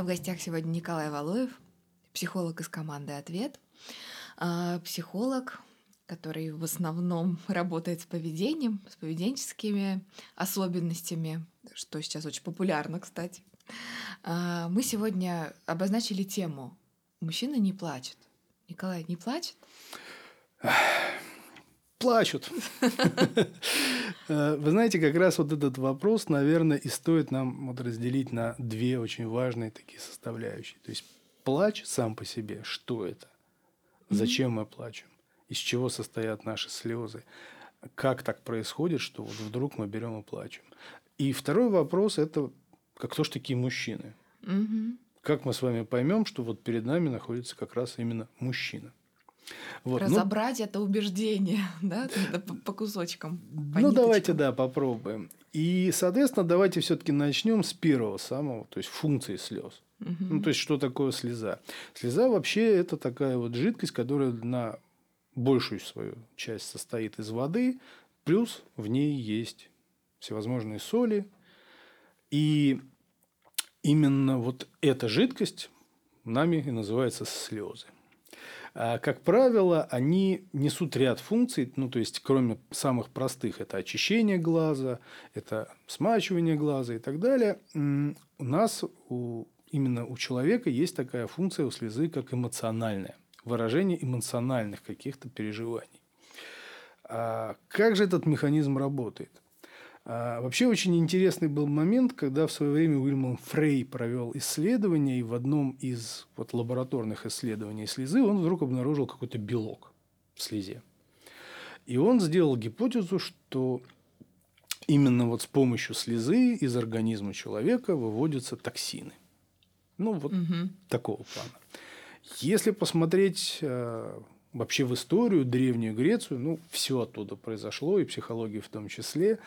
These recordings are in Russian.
меня в гостях сегодня Николай Валуев, психолог из команды «Ответ». А, психолог, который в основном работает с поведением, с поведенческими особенностями, что сейчас очень популярно, кстати. А, мы сегодня обозначили тему «Мужчина не плачет». Николай не плачет? Плачут. Э, вы знаете, как раз вот этот вопрос, наверное, и стоит нам вот разделить на две очень важные такие составляющие. То есть плач сам по себе, что это? Зачем мы плачем? Из чего состоят наши слезы? Как так происходит, что вот вдруг мы берем и плачем? И второй вопрос – это как кто ж такие мужчины? Как мы с вами поймем, что вот перед нами находится как раз именно мужчина? Вот. Ну Разобрать ну, это убеждение, да, по, по кусочкам. По ну, давайте, да, попробуем. И, соответственно, давайте все-таки начнем с первого самого, то есть функции слез. Угу. Ну, то есть, что такое слеза? Слеза вообще это такая вот жидкость, которая на большую свою часть состоит из воды, плюс в ней есть всевозможные соли. И именно вот эта жидкость нами и называется слезы. А, как правило, они несут ряд функций, ну, то есть, кроме самых простых, это очищение глаза, это смачивание глаза и так далее, у нас, у, именно у человека есть такая функция у слезы, как эмоциональная, выражение эмоциональных каких-то переживаний. А как же этот механизм работает? А, вообще очень интересный был момент, когда в свое время Уильям Фрей провел исследование, и в одном из вот, лабораторных исследований слезы он вдруг обнаружил какой-то белок в слезе. И он сделал гипотезу, что именно вот с помощью слезы из организма человека выводятся токсины. Ну, вот угу. такого плана. Если посмотреть э, вообще в историю, Древнюю Грецию, ну, все оттуда произошло, и психология в том числе,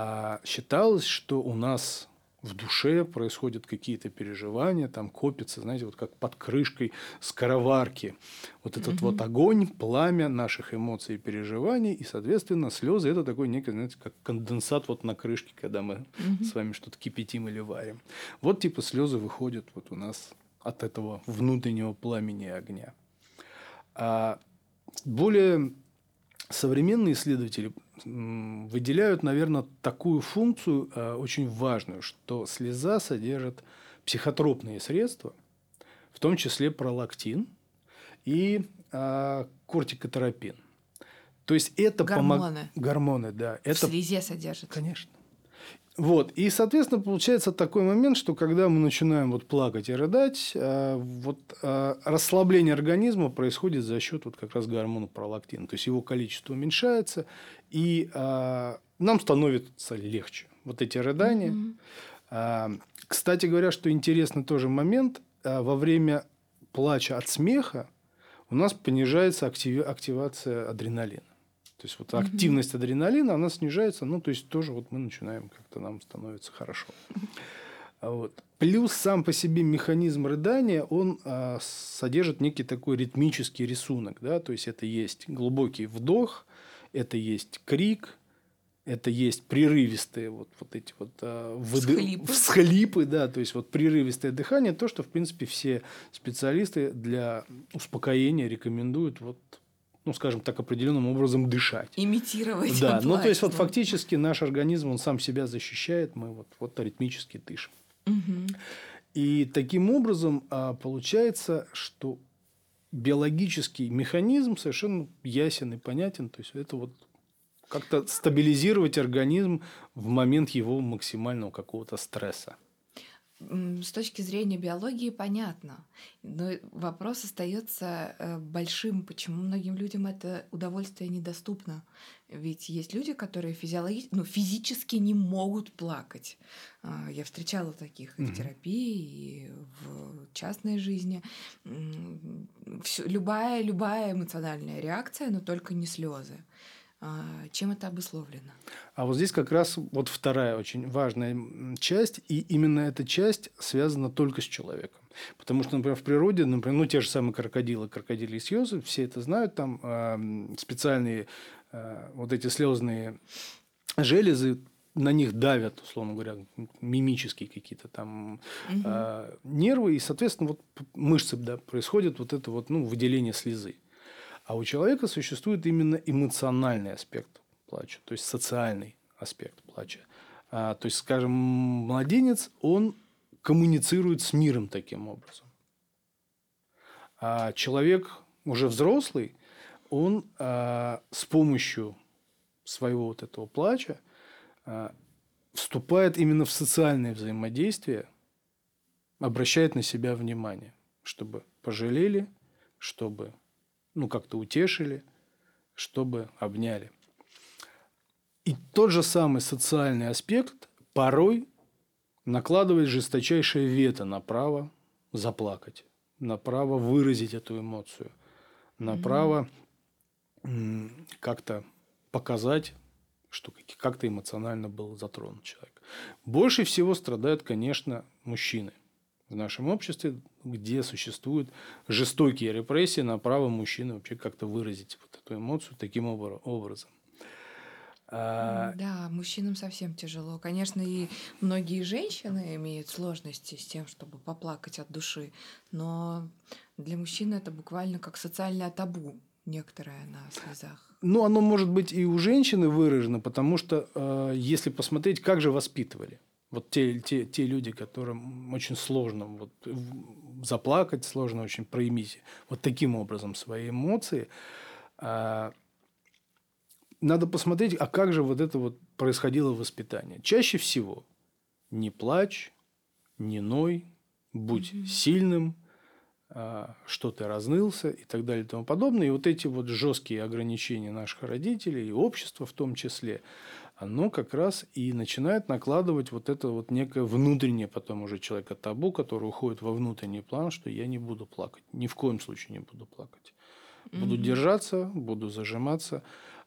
а считалось, что у нас в душе происходят какие-то переживания, там копится, знаете, вот как под крышкой скороварки. Вот этот угу. вот огонь, пламя наших эмоций и переживаний, и, соответственно, слезы – это такой некий, знаете, как конденсат вот на крышке, когда мы угу. с вами что-то кипятим или варим. Вот типа слезы выходят вот у нас от этого внутреннего пламени и огня. А более современные исследователи выделяют, наверное, такую функцию э, очень важную, что слеза содержит психотропные средства, в том числе пролактин и э, кортикотерапин. То есть это гормоны. Помог... Гормоны, да. Это... В слезе содержит. Конечно. Вот. И, соответственно, получается такой момент, что когда мы начинаем вот плакать и рыдать, э, вот э, расслабление организма происходит за счет вот как раз гормона пролактина. То есть его количество уменьшается, и э, нам становится легче. Вот эти рыдания. Mm-hmm. Кстати говоря, что интересный тоже момент, во время плача от смеха у нас понижается активация адреналина. То есть вот активность адреналина, она снижается, ну то есть тоже вот мы начинаем как-то нам становится хорошо. А вот. Плюс сам по себе механизм рыдания, он а, содержит некий такой ритмический рисунок, да, то есть это есть глубокий вдох, это есть крик, это есть прерывистые вот, вот эти вот а, выды... всхлипы. всхлипы, да, то есть вот прерывистое дыхание, то, что в принципе все специалисты для успокоения рекомендуют вот ну, скажем так, определенным образом дышать. Имитировать. Да, ну, то есть, вот фактически наш организм, он сам себя защищает, мы вот, вот аритмически дышим. Угу. И таким образом а, получается, что биологический механизм совершенно ясен и понятен. То есть, это вот как-то стабилизировать организм в момент его максимального какого-то стресса с точки зрения биологии понятно, но вопрос остается э, большим, почему многим людям это удовольствие недоступно. Ведь есть люди, которые физиологически, ну, физически не могут плакать. А, я встречала таких и в терапии, и в частной жизни. Всё, любая, любая эмоциональная реакция, но только не слезы. А, чем это обусловлено? А вот здесь как раз вот вторая очень важная часть, и именно эта часть связана только с человеком. Потому что, например, в природе, например, ну, те же самые крокодилы, крокодили слезы, все это знают, там э, специальные э, вот эти слезные железы на них давят, условно говоря, мимические какие-то там угу. э, нервы, и, соответственно, вот мышцы, да, происходит вот это вот, ну, выделение слезы. А у человека существует именно эмоциональный аспект плача, то есть социальный аспект плача. А, то есть, скажем, младенец, он коммуницирует с миром таким образом. А человек уже взрослый, он а, с помощью своего вот этого плача а, вступает именно в социальное взаимодействие, обращает на себя внимание, чтобы пожалели, чтобы ну, как-то утешили, чтобы обняли. И тот же самый социальный аспект порой накладывает жесточайшее вето на право заплакать, на право выразить эту эмоцию, на mm-hmm. право как-то показать, что как-то эмоционально был затронут человек. Больше всего страдают, конечно, мужчины в нашем обществе, где существуют жестокие репрессии на право мужчины вообще как-то выразить вот эту эмоцию таким образом. А... Да, мужчинам совсем тяжело. Конечно, и многие женщины имеют сложности с тем, чтобы поплакать от души, но для мужчин это буквально как социальное табу некоторое на слезах. Ну, оно может быть и у женщины выражено, потому что э, если посмотреть, как же воспитывали. Вот те, те, те люди, которым очень сложно вот, заплакать, сложно очень проявить вот таким образом свои эмоции, э, надо посмотреть, а как же вот это вот происходило воспитание. Чаще всего не плачь, не ной, будь mm-hmm. сильным – а, что ты разнылся и так далее и тому подобное. И вот эти вот жесткие ограничения наших родителей и общества в том числе, оно как раз и начинает накладывать вот это вот некое внутреннее потом уже человека табу, который уходит во внутренний план, что я не буду плакать, ни в коем случае не буду плакать. Буду mm-hmm. держаться, буду зажиматься,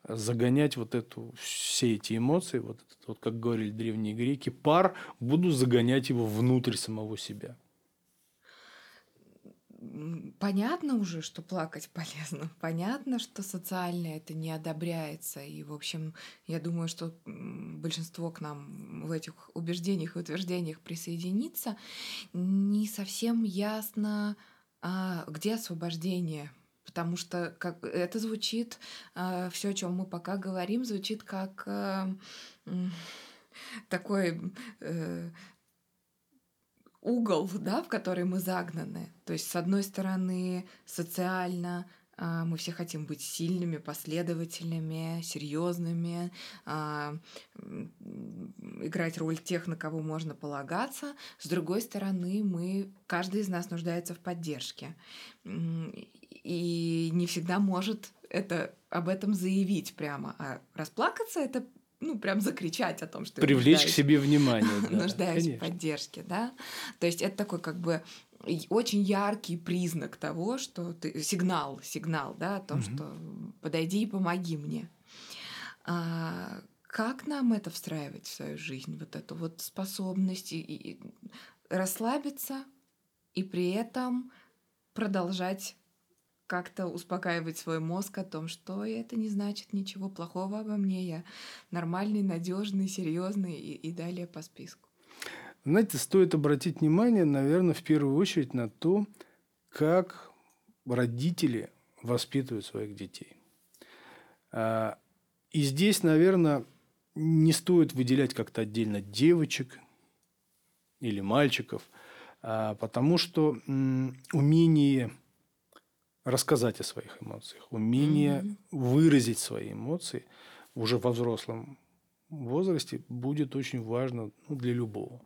загонять вот эту, все эти эмоции, вот, этот, вот как говорили древние греки, пар, буду загонять его внутрь самого себя понятно уже, что плакать полезно. Понятно, что социально это не одобряется. И, в общем, я думаю, что большинство к нам в этих убеждениях и утверждениях присоединится. Не совсем ясно, а, где освобождение потому что как это звучит, э, все, о чем мы пока говорим, звучит как э, такой э, угол, да, в который мы загнаны. То есть, с одной стороны, социально а, мы все хотим быть сильными, последовательными, серьезными, а, играть роль тех, на кого можно полагаться. С другой стороны, мы, каждый из нас нуждается в поддержке. И не всегда может это, об этом заявить прямо. А расплакаться это ну, прям закричать о том, что Привлечь к себе внимание. Да, нуждаюсь конечно. в поддержке, да. То есть это такой как бы очень яркий признак того, что ты сигнал, сигнал, да, о том, угу. что подойди и помоги мне. А, как нам это встраивать в свою жизнь, вот эту вот способность и, и расслабиться и при этом продолжать как-то успокаивать свой мозг о том, что это не значит ничего плохого обо мне, я нормальный, надежный, серьезный и, и далее по списку. Знаете, стоит обратить внимание, наверное, в первую очередь на то, как родители воспитывают своих детей. А, и здесь, наверное, не стоит выделять как-то отдельно девочек или мальчиков, а, потому что умение рассказать о своих эмоциях, умение mm-hmm. выразить свои эмоции уже во взрослом возрасте будет очень важно ну, для любого.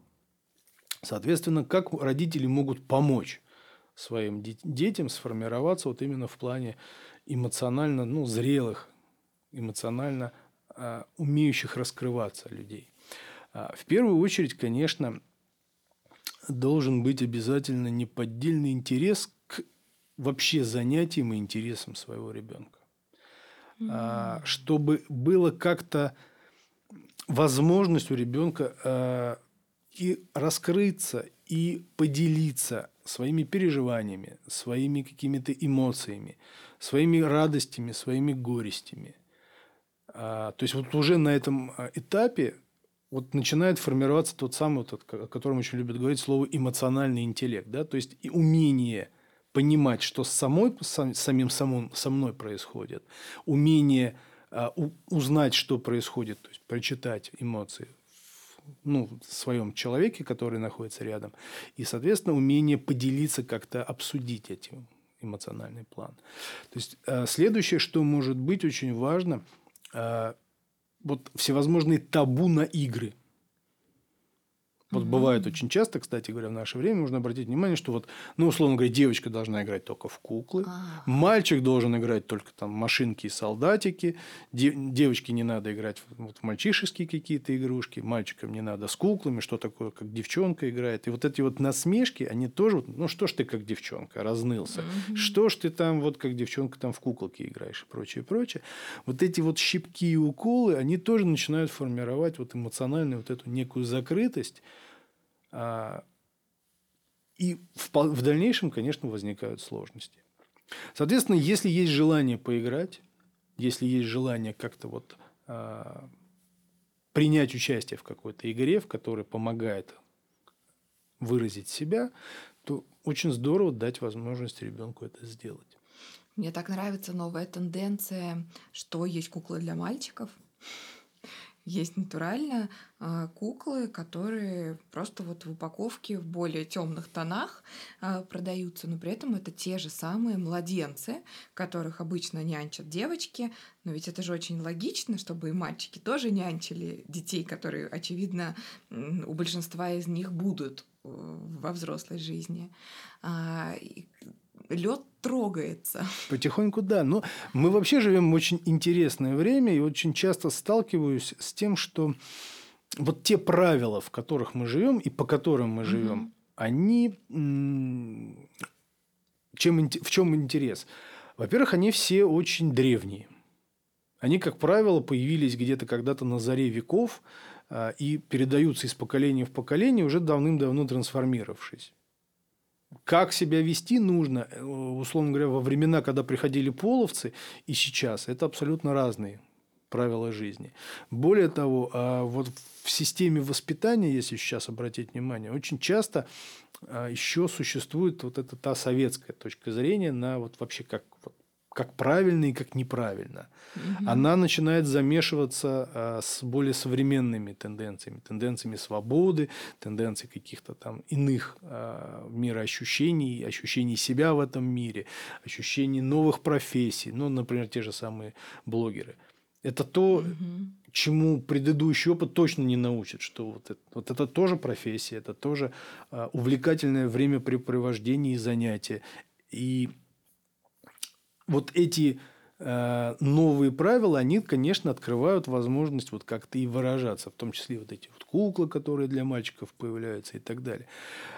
Соответственно, как родители могут помочь своим детям сформироваться вот именно в плане эмоционально ну, зрелых, эмоционально а, умеющих раскрываться людей. А, в первую очередь, конечно, должен быть обязательно неподдельный интерес вообще занятием и интересом своего ребенка. Mm-hmm. Чтобы было как-то возможность у ребенка а, и раскрыться, и поделиться своими переживаниями, своими какими-то эмоциями, своими радостями, своими горестями. А, то есть вот уже на этом этапе вот начинает формироваться тот самый, вот, о котором очень любят говорить, слово эмоциональный интеллект. Да? То есть и умение понимать, что с самой, сам, самим самым, со мной происходит, умение а, у, узнать, что происходит, то есть прочитать эмоции ну, в своем человеке, который находится рядом, и, соответственно, умение поделиться, как-то обсудить эти эмоциональный план. То есть э, следующее, что может быть очень важно, э, вот всевозможные табу на игры – вот mm-hmm. бывает очень часто, кстати говоря, в наше время можно обратить внимание, что вот, ну, условно говоря, девочка должна играть только в куклы, ah. мальчик должен играть только там машинки и солдатики, де- девочке не надо играть в, вот, в мальчишеские какие-то игрушки, мальчикам не надо с куклами, что такое, как девчонка играет. И вот эти вот насмешки, они тоже, ну, что ж ты как девчонка, разнылся, mm-hmm. что ж ты там вот как девчонка там в куколке играешь и прочее, прочее. Вот эти вот щипки и уколы, они тоже начинают формировать вот эмоциональную вот эту некую закрытость, и в дальнейшем, конечно, возникают сложности. Соответственно, если есть желание поиграть, если есть желание как-то вот а, принять участие в какой-то игре, в которой помогает выразить себя, то очень здорово дать возможность ребенку это сделать. Мне так нравится новая тенденция, что есть куклы для мальчиков. Есть натурально э, куклы, которые просто вот в упаковке в более темных тонах э, продаются, но при этом это те же самые младенцы, которых обычно нянчат девочки. Но ведь это же очень логично, чтобы и мальчики тоже нянчили детей, которые, очевидно, у большинства из них будут э, во взрослой жизни. Лед трогается. Потихоньку, да. Но мы вообще живем в очень интересное время и очень часто сталкиваюсь с тем, что вот те правила, в которых мы живем и по которым мы живем, угу. они чем, в чем интерес? Во-первых, они все очень древние. Они, как правило, появились где-то когда-то на заре веков а, и передаются из поколения в поколение, уже давным-давно трансформировавшись как себя вести нужно, э, условно говоря, во времена, когда приходили половцы, и сейчас, это абсолютно разные правила жизни. Более того, а, вот в системе воспитания, если сейчас обратить внимание, очень часто а, еще существует вот эта та советская точка зрения на вот вообще как вот как правильно и как неправильно. Угу. Она начинает замешиваться а, с более современными тенденциями, тенденциями свободы, тенденциями каких-то там иных а, мироощущений, ощущений себя в этом мире, ощущений новых профессий, ну, например, те же самые блогеры. Это то, угу. чему предыдущий опыт точно не научит, что вот это, вот это тоже профессия, это тоже а, увлекательное времяпрепровождение и занятие. И вот эти э, новые правила, они, конечно, открывают возможность вот как-то и выражаться, в том числе вот эти вот куклы, которые для мальчиков появляются и так далее.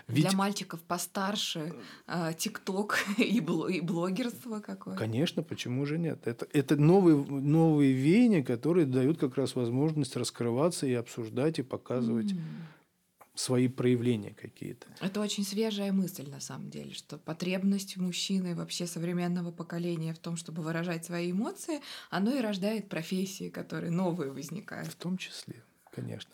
Ведь... Для мальчиков постарше э, ТикТок и, блогерство какое. Конечно, почему же нет? Это, это новые, новые веяния, которые дают как раз возможность раскрываться и обсуждать, и показывать mm свои проявления какие-то. Это очень свежая мысль, на самом деле, что потребность мужчины вообще современного поколения в том, чтобы выражать свои эмоции, оно и рождает профессии, которые новые возникают. В том числе, конечно.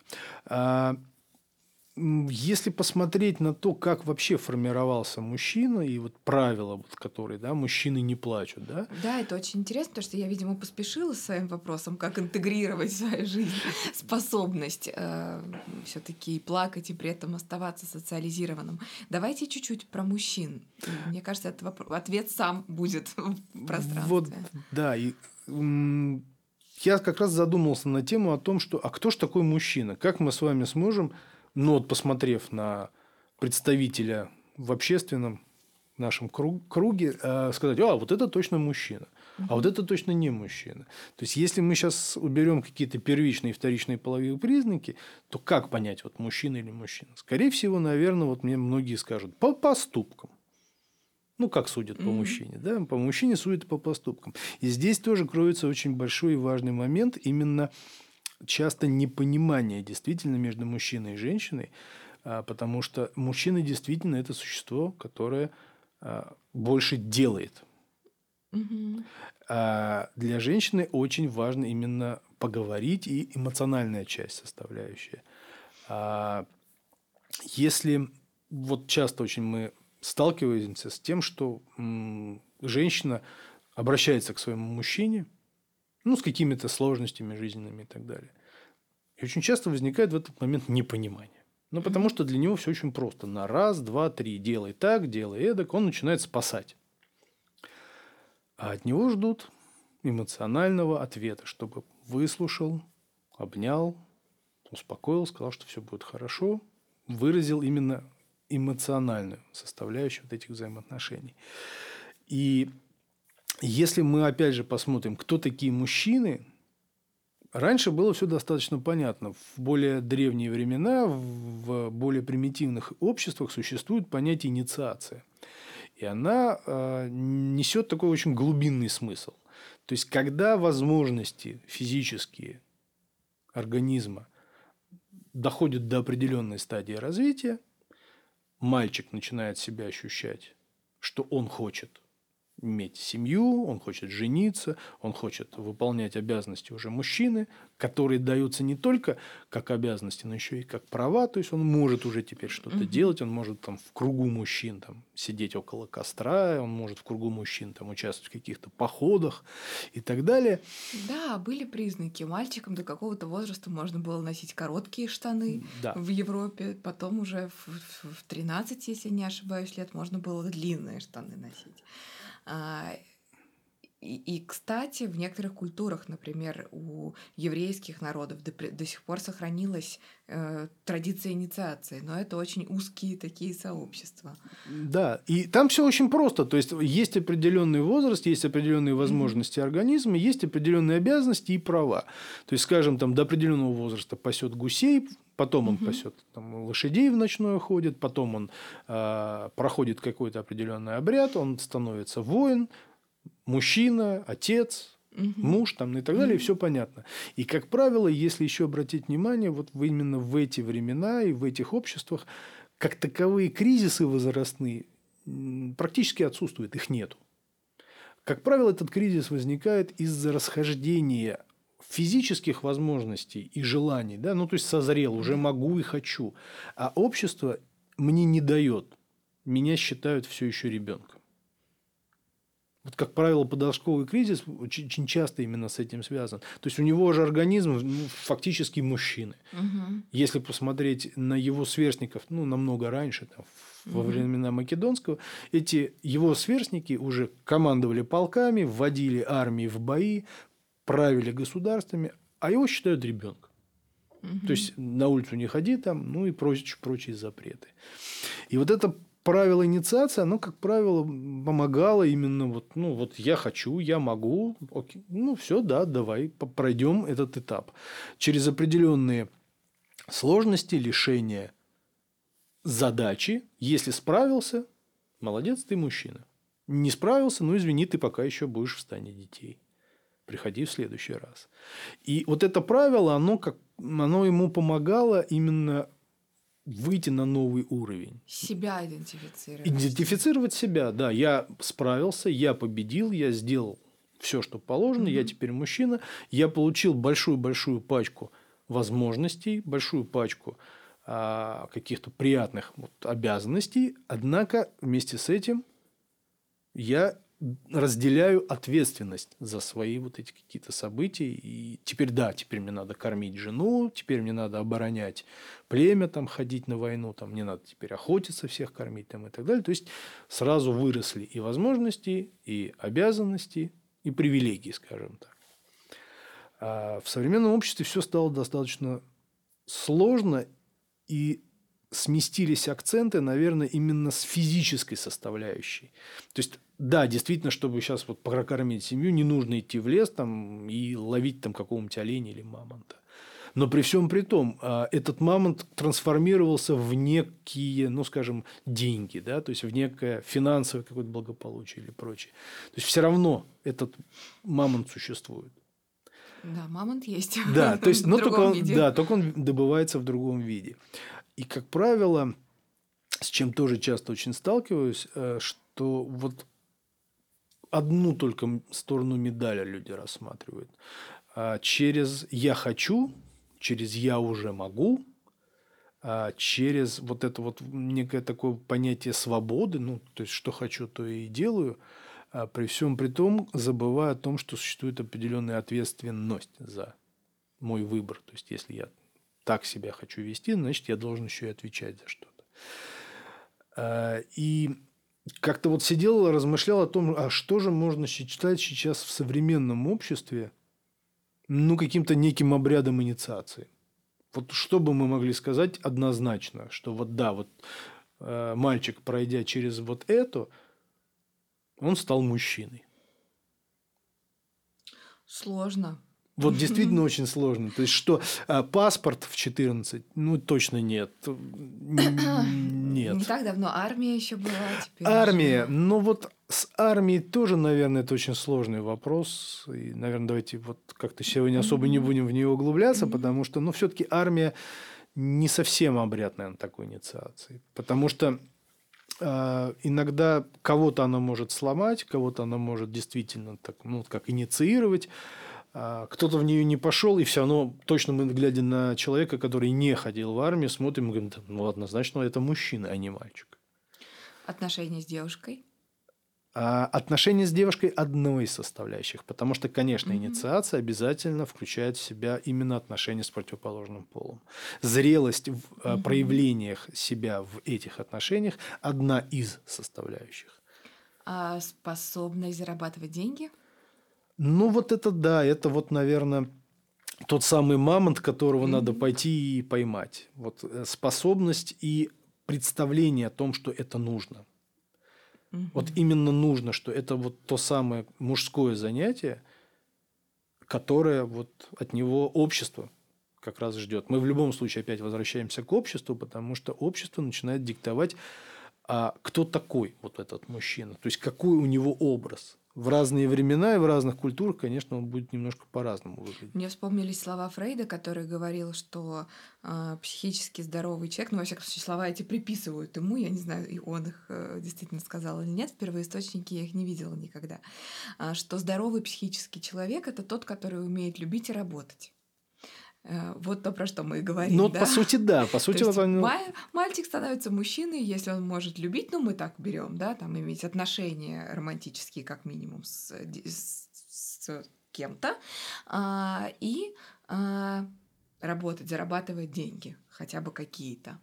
Если посмотреть на то, как вообще формировался мужчина и вот правила, вот, которые, да, мужчины не плачут, да? Да, это очень интересно, потому что я, видимо, поспешила с своим вопросом, как интегрировать в свою жизнь способность э, все-таки плакать и при этом оставаться социализированным. Давайте чуть-чуть про мужчин. Мне кажется, этот вопрос, ответ сам будет в пространстве. Вот, да, и я как раз задумался на тему о том, что а кто ж такой мужчина? Как мы с вами сможем но вот посмотрев на представителя в общественном нашем круге, э, сказать, а, вот это точно мужчина, а вот это точно не мужчина. То есть, если мы сейчас уберем какие-то первичные и вторичные половые признаки, то как понять, вот мужчина или мужчина? Скорее всего, наверное, вот мне многие скажут, по поступкам. Ну, как судят по мужчине, да? По мужчине судят по поступкам. И здесь тоже кроется очень большой и важный момент именно часто непонимание действительно между мужчиной и женщиной, а, потому что мужчина действительно это существо, которое а, больше делает. Угу. А для женщины очень важно именно поговорить и эмоциональная часть составляющая – А если вот часто очень мы сталкиваемся с тем, что женщина обращается к своему мужчине, ну, с какими-то сложностями жизненными и так далее. И очень часто возникает в этот момент непонимание. Ну, потому что для него все очень просто. На раз, два, три. Делай так, делай эдак. Он начинает спасать. А от него ждут эмоционального ответа, чтобы выслушал, обнял, успокоил, сказал, что все будет хорошо, выразил именно эмоциональную составляющую вот этих взаимоотношений. И если мы опять же посмотрим, кто такие мужчины, раньше было все достаточно понятно. В более древние времена, в более примитивных обществах существует понятие инициация. И она э, несет такой очень глубинный смысл. То есть, когда возможности физические организма доходят до определенной стадии развития, мальчик начинает себя ощущать, что он хочет иметь семью, он хочет жениться, он хочет выполнять обязанности уже мужчины, которые даются не только как обязанности, но еще и как права. То есть он может уже теперь что-то угу. делать, он может там в кругу мужчин там, сидеть около костра, он может в кругу мужчин там, участвовать в каких-то походах и так далее. Да, были признаки. Мальчикам до какого-то возраста можно было носить короткие штаны да. в Европе, потом уже в, в 13, если не ошибаюсь, лет можно было длинные штаны носить. А, и, и, кстати, в некоторых культурах, например, у еврейских народов до, до сих пор сохранилась э, традиция инициации, но это очень узкие такие сообщества. Да, и там все очень просто. То есть есть определенный возраст, есть определенные возможности mm-hmm. организма, есть определенные обязанности и права. То есть, скажем, там до определенного возраста пасет гусей, Потом он угу. пасет там, лошадей в ночное ходит, потом он э, проходит какой-то определенный обряд, он становится воин, мужчина, отец, угу. муж там, и так далее, угу. все понятно. И, как правило, если еще обратить внимание, вот именно в эти времена и в этих обществах, как таковые кризисы возрастные практически отсутствуют, их нету. Как правило, этот кризис возникает из-за расхождения физических возможностей и желаний, да, ну то есть созрел, уже могу и хочу, а общество мне не дает, меня считают все еще ребенком. Вот, как правило, подростковый кризис очень, очень часто именно с этим связан. То есть у него же организм ну, фактически мужчины. Угу. Если посмотреть на его сверстников, ну, намного раньше, там, во угу. времена Македонского, эти его сверстники уже командовали полками, вводили армии в бои, правили государствами, а его считают ребенком. Угу. То есть на улицу не ходи там, ну и прочие, прочие запреты. И вот это правило инициации, оно, как правило, помогало именно вот, ну, вот я хочу, я могу, окей, ну, все, да, давай пройдем этот этап. Через определенные сложности, лишения задачи, если справился, молодец, ты мужчина. Не справился, ну, извини, ты пока еще будешь в стане детей приходи в следующий раз. И вот это правило, оно, как, оно ему помогало именно выйти на новый уровень. Себя идентифицировать. Идентифицировать себя, да. Я справился, я победил, я сделал все, что положено, mm-hmm. я теперь мужчина, я получил большую-большую пачку возможностей, большую пачку а, каких-то приятных вот, обязанностей, однако вместе с этим я разделяю ответственность за свои вот эти какие-то события. И теперь, да, теперь мне надо кормить жену, теперь мне надо оборонять племя, там, ходить на войну, там, мне надо теперь охотиться, всех кормить там, и так далее. То есть, сразу выросли и возможности, и обязанности, и привилегии, скажем так. А в современном обществе все стало достаточно сложно, и сместились акценты, наверное, именно с физической составляющей. То есть да, действительно, чтобы сейчас вот прокормить семью, не нужно идти в лес там, и ловить там какого-нибудь оленя или мамонта. Но при всем при том, а, этот мамонт трансформировался в некие, ну, скажем, деньги, да, то есть в некое финансовое какое-то благополучие или прочее. То есть все равно этот мамонт существует. Да, мамонт есть. Да, то есть, но только он, виде. да, только он добывается в другом виде. И, как правило, с чем тоже часто очень сталкиваюсь, э, что вот одну только сторону медали люди рассматривают. А через «я хочу», через «я уже могу», а через вот это вот некое такое понятие свободы, ну, то есть, что хочу, то и делаю, а при всем при том, забывая о том, что существует определенная ответственность за мой выбор. То есть, если я так себя хочу вести, значит, я должен еще и отвечать за что-то. А, и как-то вот сидел, размышлял о том, а что же можно считать сейчас в современном обществе, ну, каким-то неким обрядом инициации. Вот что бы мы могли сказать однозначно, что вот да, вот э, мальчик, пройдя через вот это, он стал мужчиной. Сложно. Вот действительно очень сложно. То есть, что а, паспорт в 14, ну, точно нет. Нет. Не так давно армия еще была. Теперь армия. Уже... Ну, вот с армией тоже, наверное, это очень сложный вопрос. И, наверное, давайте вот как-то сегодня особо не будем в нее углубляться, потому что, ну, все-таки армия не совсем обряд, наверное, такой инициации. Потому что э, иногда кого-то она может сломать, кого-то она может действительно так, ну, как инициировать. А, кто-то в нее не пошел, и все равно, точно мы, глядя на человека, который не ходил в армию, смотрим и говорим, ну, однозначно, это мужчина, а не мальчик. Отношения с девушкой? А отношения с девушкой одной из составляющих, потому что, конечно, mm-hmm. инициация обязательно включает в себя именно отношения с противоположным полом. Зрелость в mm-hmm. проявлениях себя в этих отношениях одна из составляющих. А способность зарабатывать деньги – ну, вот это да, это вот, наверное, тот самый мамонт, которого mm-hmm. надо пойти и поймать. Вот э, способность и представление о том, что это нужно. Mm-hmm. Вот именно нужно, что это вот то самое мужское занятие, которое вот от него общество как раз ждет. Мы в любом случае опять возвращаемся к обществу, потому что общество начинает диктовать, а кто такой вот этот мужчина, то есть какой у него образ в разные времена и в разных культурах, конечно, он будет немножко по-разному выглядеть. Мне вспомнились слова Фрейда, который говорил, что э, психически здоровый человек, ну, во всяком случае, слова эти приписывают ему, я не знаю, и он их э, действительно сказал или нет, в первоисточнике я их не видела никогда, э, что здоровый психический человек — это тот, который умеет любить и работать. Э, вот то, про что мы и говорим. Ну, да? по сути, да. По сути, то есть, ну... мальчик становится мужчиной, если он может любить, ну, мы так берем, да, там иметь отношения романтические, как минимум, с, с, с кем-то, а, и а, работать, зарабатывать деньги, хотя бы какие-то.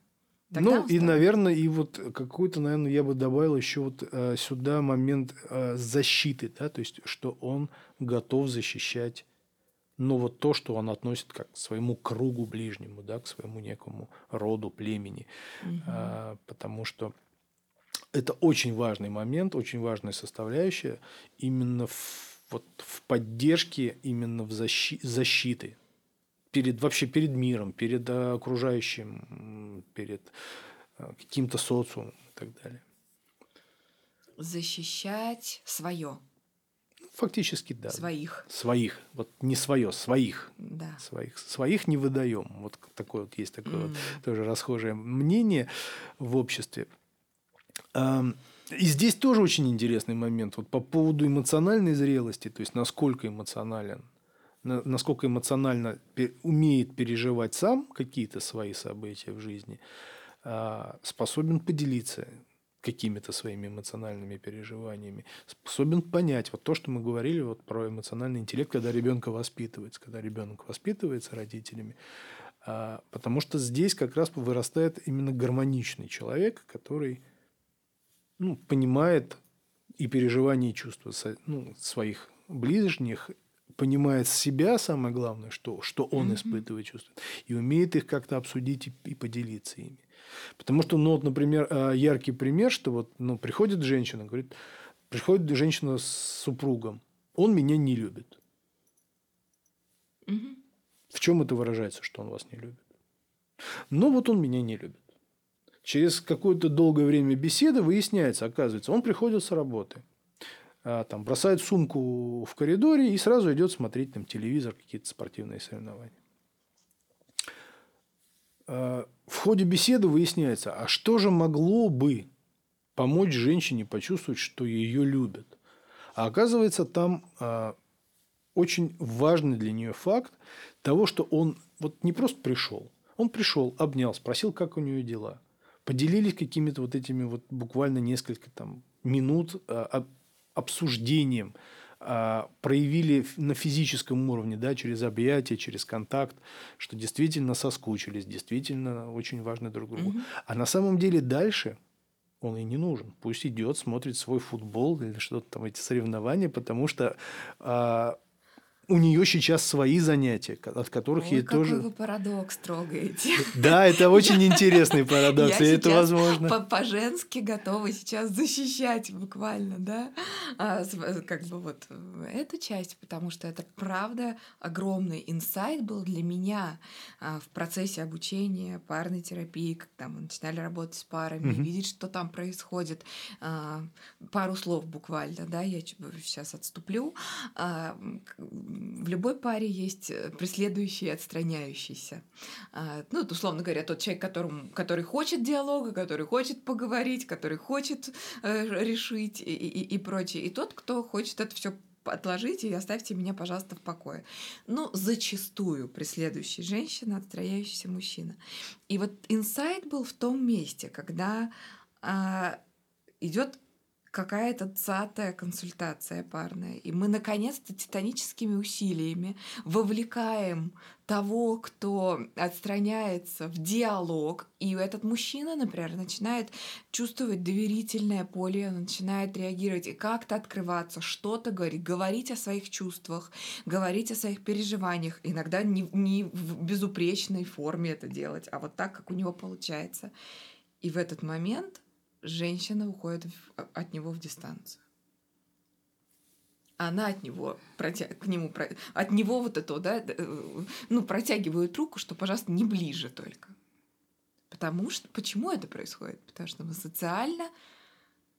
Тогда ну, и, наверное, и вот какой-то, наверное, я бы добавил еще вот э, сюда момент э, защиты, да, то есть, что он готов защищать но вот то, что он относит как к своему кругу ближнему, да, к своему некому роду, племени. Угу. А, потому что это очень важный момент, очень важная составляющая именно в, вот, в поддержке, именно в защи, защиты перед, вообще перед миром, перед окружающим, перед а, каким-то социумом и так далее. Защищать свое. Фактически, да. Своих. Своих. Вот не свое, своих. Да. Своих. Своих не выдаем. Вот такое вот есть такое mm. вот тоже расхожее мнение в обществе. И здесь тоже очень интересный момент. Вот по поводу эмоциональной зрелости, то есть насколько эмоционален, насколько эмоционально умеет переживать сам какие-то свои события в жизни, а, способен поделиться какими-то своими эмоциональными переживаниями, способен понять вот то, что мы говорили вот про эмоциональный интеллект, когда ребенка воспитывается, когда ребенок воспитывается родителями, а, потому что здесь как раз вырастает именно гармоничный человек, который ну, понимает и переживания, и чувства ну, своих ближних, понимает себя, самое главное, что, что он mm-hmm. испытывает, чувствует, и умеет их как-то обсудить и, и поделиться ими. Потому что, ну, вот, например, э, яркий пример, что вот, ну, приходит женщина, говорит, приходит женщина с супругом, он меня не любит. Угу. В чем это выражается, что он вас не любит? Ну, вот он меня не любит. Через какое-то долгое время беседы выясняется, оказывается, он приходит с работы, а, там, бросает сумку в коридоре и сразу идет смотреть там телевизор, какие-то спортивные соревнования. В ходе беседы выясняется, а что же могло бы помочь женщине почувствовать, что ее любят? А оказывается, там а, очень важный для нее факт того, что он вот не просто пришел, Он пришел, обнял, спросил, как у нее дела. Поделились какими-то вот этими вот буквально несколько там минут а, обсуждением, проявили на физическом уровне, да, через объятия, через контакт, что действительно соскучились, действительно очень важны друг другу. Угу. А на самом деле дальше он и не нужен. Пусть идет, смотрит свой футбол или что-то там, эти соревнования, потому что а, у нее сейчас свои занятия, от которых Ой, ей какой тоже... вы парадокс трогаете. Да, это очень интересный парадокс, и это возможно. по-женски готова сейчас защищать буквально, да, а, как бы вот эту часть, потому что это правда огромный инсайт был для меня а, в процессе обучения парной терапии, когда мы начинали работать с парами, видеть, что там происходит. А, пару слов буквально, да, я сейчас отступлю в любой паре есть э, преследующий и отстраняющийся. А, ну, условно говоря, тот человек, которому, который хочет диалога, который хочет поговорить, который хочет э, решить и, и, и прочее. И тот, кто хочет это все отложить и оставьте меня, пожалуйста, в покое. Ну, зачастую преследующая женщина, отстраняющийся мужчина. И вот инсайт был в том месте, когда а, идет какая-то цатая консультация парная. И мы, наконец-то, титаническими усилиями вовлекаем того, кто отстраняется в диалог. И этот мужчина, например, начинает чувствовать доверительное поле, начинает реагировать и как-то открываться, что-то говорить, говорить о своих чувствах, говорить о своих переживаниях. Иногда не, не в безупречной форме это делать, а вот так, как у него получается. И в этот момент женщина уходит в, а, от него в дистанцию. Она от него протя... к нему от него вот это, да, э, ну протягивает руку, что, пожалуйста, не ближе только. Потому что почему это происходит? Потому что мы социально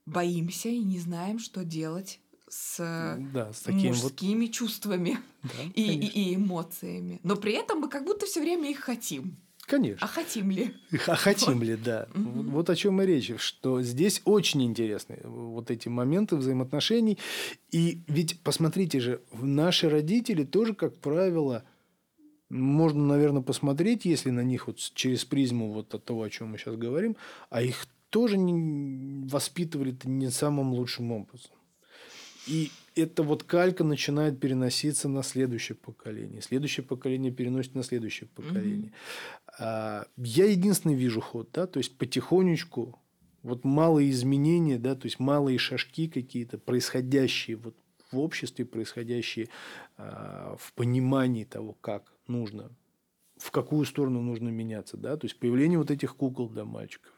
боимся и не знаем, что делать с, да, с такими мужскими вот... чувствами да, и, и, и эмоциями. Но при этом мы как будто все время их хотим. Конечно. А хотим ли? А хотим вот. ли, да. Угу. Вот о чем и речь, что здесь очень интересны вот эти моменты взаимоотношений. И ведь посмотрите же, наши родители тоже, как правило, можно, наверное, посмотреть, если на них вот через призму вот от того, о чем мы сейчас говорим, а их тоже не воспитывали не самым лучшим образом. И эта вот калька начинает переноситься на следующее поколение. Следующее поколение переносит на следующее поколение. Mm-hmm. Я единственный вижу ход, да, то есть потихонечку вот малые изменения, да, то есть малые шажки какие-то, происходящие вот в обществе, происходящие а, в понимании того, как нужно, в какую сторону нужно меняться, да, то есть появление вот этих кукол для мальчиков,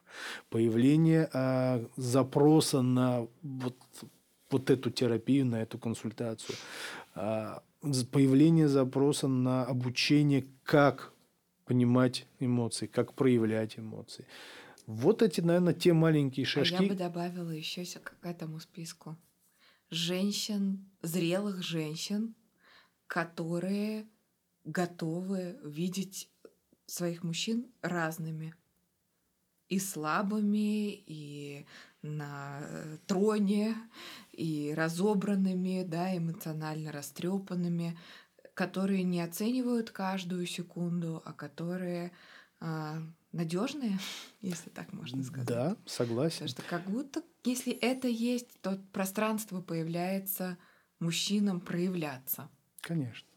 появление а, запроса на вот вот эту терапию, на эту консультацию. А, появление запроса на обучение, как понимать эмоции, как проявлять эмоции. Вот эти, наверное, те маленькие шажки. А я бы добавила еще к этому списку женщин, зрелых женщин, которые готовы видеть своих мужчин разными. И слабыми, и на э, троне, и разобранными, да, эмоционально растрепанными, которые не оценивают каждую секунду, а которые а, надежные, если так можно сказать. Да, согласен. Потому что как будто, если это есть, то пространство появляется мужчинам проявляться. Конечно.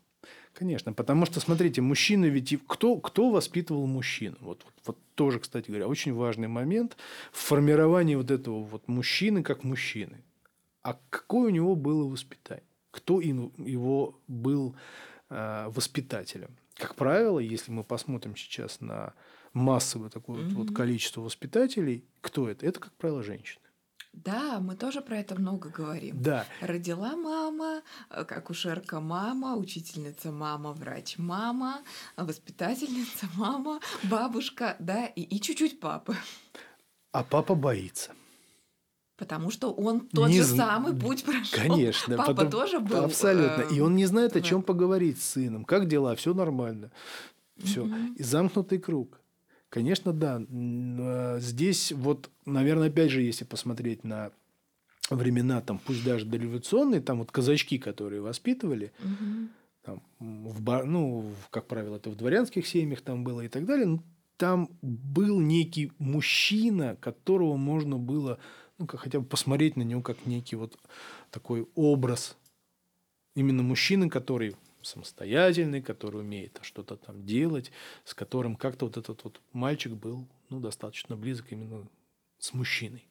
Конечно, потому что, смотрите, мужчины ведь... Кто, кто воспитывал мужчин? Вот, вот, вот тоже, кстати говоря, очень важный момент в формировании вот этого вот мужчины как мужчины а какое у него было воспитание? Кто его был э, воспитателем? Как правило, если мы посмотрим сейчас на массовое такое mm-hmm. вот количество воспитателей, кто это? Это, как правило, женщины. Да, мы тоже про это много говорим. Да. Родила мама, э, акушерка мама, учительница мама, врач мама, воспитательница мама, бабушка, да, и, и чуть-чуть папы. А папа боится. Потому что он тот не же зн... самый путь прошел. Конечно. Папа потом... тоже был. Абсолютно. И он не знает, о чем поговорить с сыном. Как дела? Все нормально. Все. И замкнутый круг. Конечно, да. А, здесь вот, наверное, опять же, если посмотреть на времена, там, пусть даже дореволюционные, там вот казачки, которые воспитывали, угу. там, в, ну, как правило, это в дворянских семьях там было и так далее. Там был некий мужчина, которого можно было, ну, как хотя бы посмотреть на него как некий вот такой образ. Именно мужчина, который самостоятельный, который умеет что-то там делать, с которым как-то вот этот вот мальчик был ну, достаточно близок именно с мужчиной.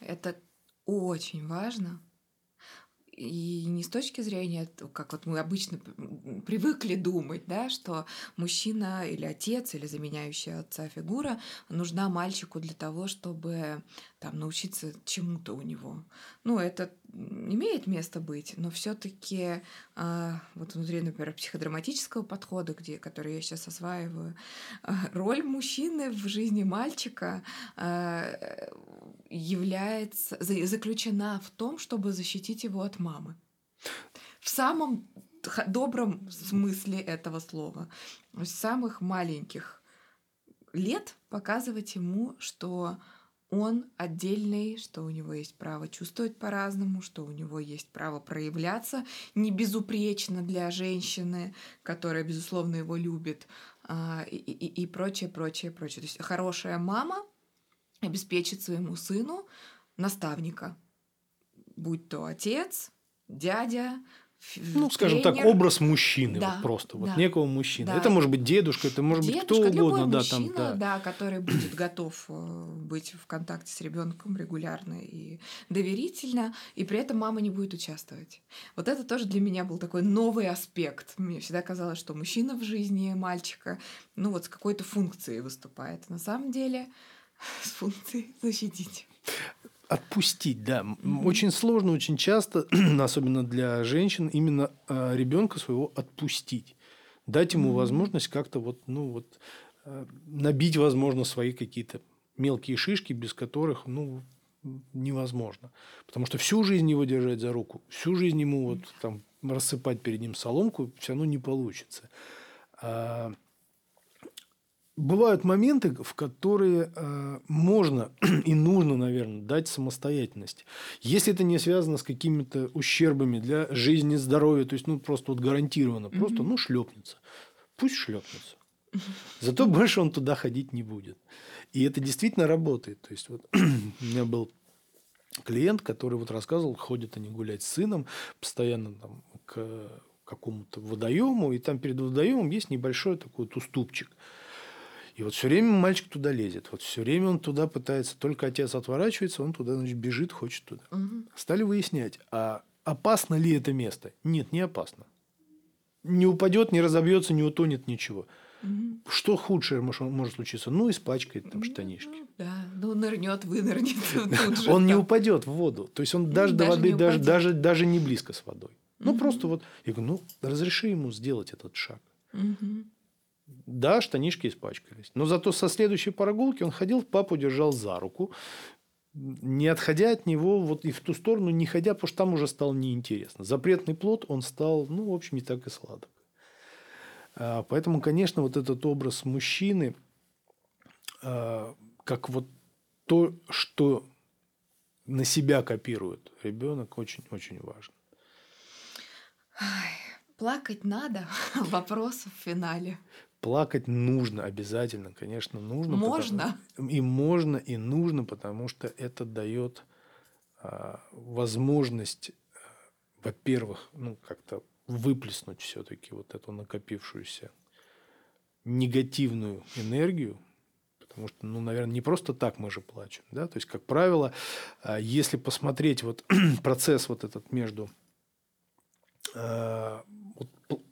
Это очень важно, и не с точки зрения, как вот мы обычно привыкли думать, да, что мужчина или отец, или заменяющая отца фигура нужна мальчику для того, чтобы там научиться чему-то у него. Ну, это имеет место быть, но все-таки э, а, вот внутри, например, психодраматического подхода, где, который я сейчас осваиваю, э, роль мужчины в жизни мальчика э, является заключена в том, чтобы защитить его от мамы. В самом добром смысле этого слова. С самых маленьких лет показывать ему, что он отдельный, что у него есть право чувствовать по-разному, что у него есть право проявляться не безупречно для женщины, которая, безусловно, его любит, а, и, и, и прочее, прочее, прочее. То есть хорошая мама обеспечит своему сыну наставника, будь то отец, дядя, ну, скажем тренер. так, образ мужчины, да, вот просто, да, вот некого мужчины. Да. Это может быть дедушка, это может дедушка, быть кто угодно, да, мужчина, там, да. да, который будет готов э, быть в контакте с ребенком регулярно и доверительно, и при этом мама не будет участвовать. Вот это тоже для меня был такой новый аспект. Мне всегда казалось, что мужчина в жизни мальчика, ну вот с какой-то функцией выступает. На самом деле с функцией защитить. Отпустить, да. Mm-hmm. Очень сложно, очень часто, особенно для женщин, именно э, ребенка своего отпустить. Дать ему mm-hmm. возможность как-то вот, ну вот, э, набить, возможно, свои какие-то мелкие шишки, без которых, ну, невозможно. Потому что всю жизнь его держать за руку, всю жизнь ему вот там рассыпать перед ним соломку, все равно не получится. А бывают моменты, в которые э, можно и нужно, наверное, дать самостоятельность. Если это не связано с какими-то ущербами для жизни, здоровья, то есть, ну, просто вот гарантированно, mm-hmm. просто, ну, шлепнется. Пусть шлепнется. Зато больше он туда ходить не будет. И это действительно работает. То есть, вот у меня был клиент, который вот рассказывал, ходят они гулять с сыном, постоянно там к какому-то водоему, и там перед водоемом есть небольшой такой вот уступчик. И вот все время мальчик туда лезет. Вот все время он туда пытается. Только отец отворачивается, он туда значит, бежит, хочет туда. Угу. Стали выяснять, а опасно ли это место? Нет, не опасно. Не упадет, не разобьется, не утонет, ничего. Угу. Что худшее может, может случиться? Ну, испачкает там штанишки. Ну, да, ну нырнет, вынырнет. Он не упадет в воду. То есть он даже до воды, даже, даже, даже не близко с водой. Ну, просто вот. Я говорю, ну, разреши ему сделать этот шаг. Да, штанишки испачкались. Но зато со следующей прогулки он ходил, папу держал за руку, не отходя от него вот и в ту сторону не ходя, потому что там уже стало неинтересно. Запретный плод, он стал, ну, в общем, не так и сладок. А, поэтому, конечно, вот этот образ мужчины, а, как вот то, что на себя копирует ребенок, очень-очень важно. Плакать надо. Вопрос в финале. Плакать нужно обязательно, конечно, нужно. Можно. Потому, и можно, и нужно, потому что это дает а, возможность, а, во-первых, ну, как-то выплеснуть все-таки вот эту накопившуюся негативную энергию, потому что, ну, наверное, не просто так мы же плачем, да, то есть, как правило, а, если посмотреть вот процесс вот этот между а,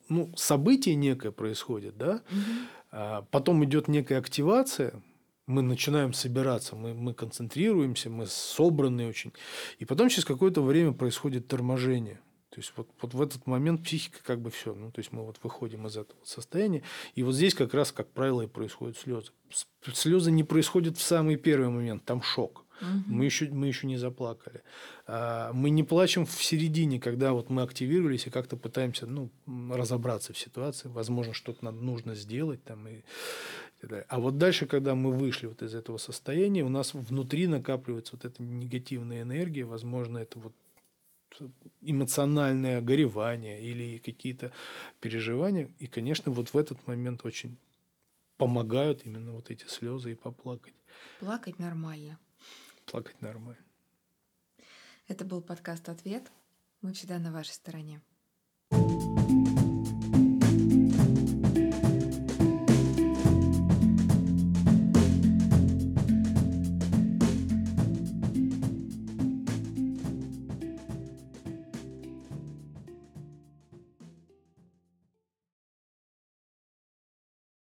ну, событие некое происходит, да, угу. потом идет некая активация, мы начинаем собираться, мы, мы концентрируемся, мы собраны очень. И потом через какое-то время происходит торможение. То есть вот, вот в этот момент психика как бы все. Ну, то есть мы вот выходим из этого состояния. И вот здесь как раз, как правило, и происходят слезы. Слезы не происходят в самый первый момент, там шок. Угу. Мы, еще, мы еще не заплакали. А, мы не плачем в середине, когда вот мы активировались и как-то пытаемся ну, разобраться в ситуации. Возможно, что-то надо, нужно сделать. Там, и, а вот дальше, когда мы вышли вот из этого состояния, у нас внутри накапливается вот эта негативная энергия. Возможно, это вот эмоциональное горевание или какие-то переживания. И, конечно, вот в этот момент очень помогают именно вот эти слезы и поплакать. Плакать нормально. Плакать нормально. Это был подкаст «Ответ». Мы всегда на вашей стороне.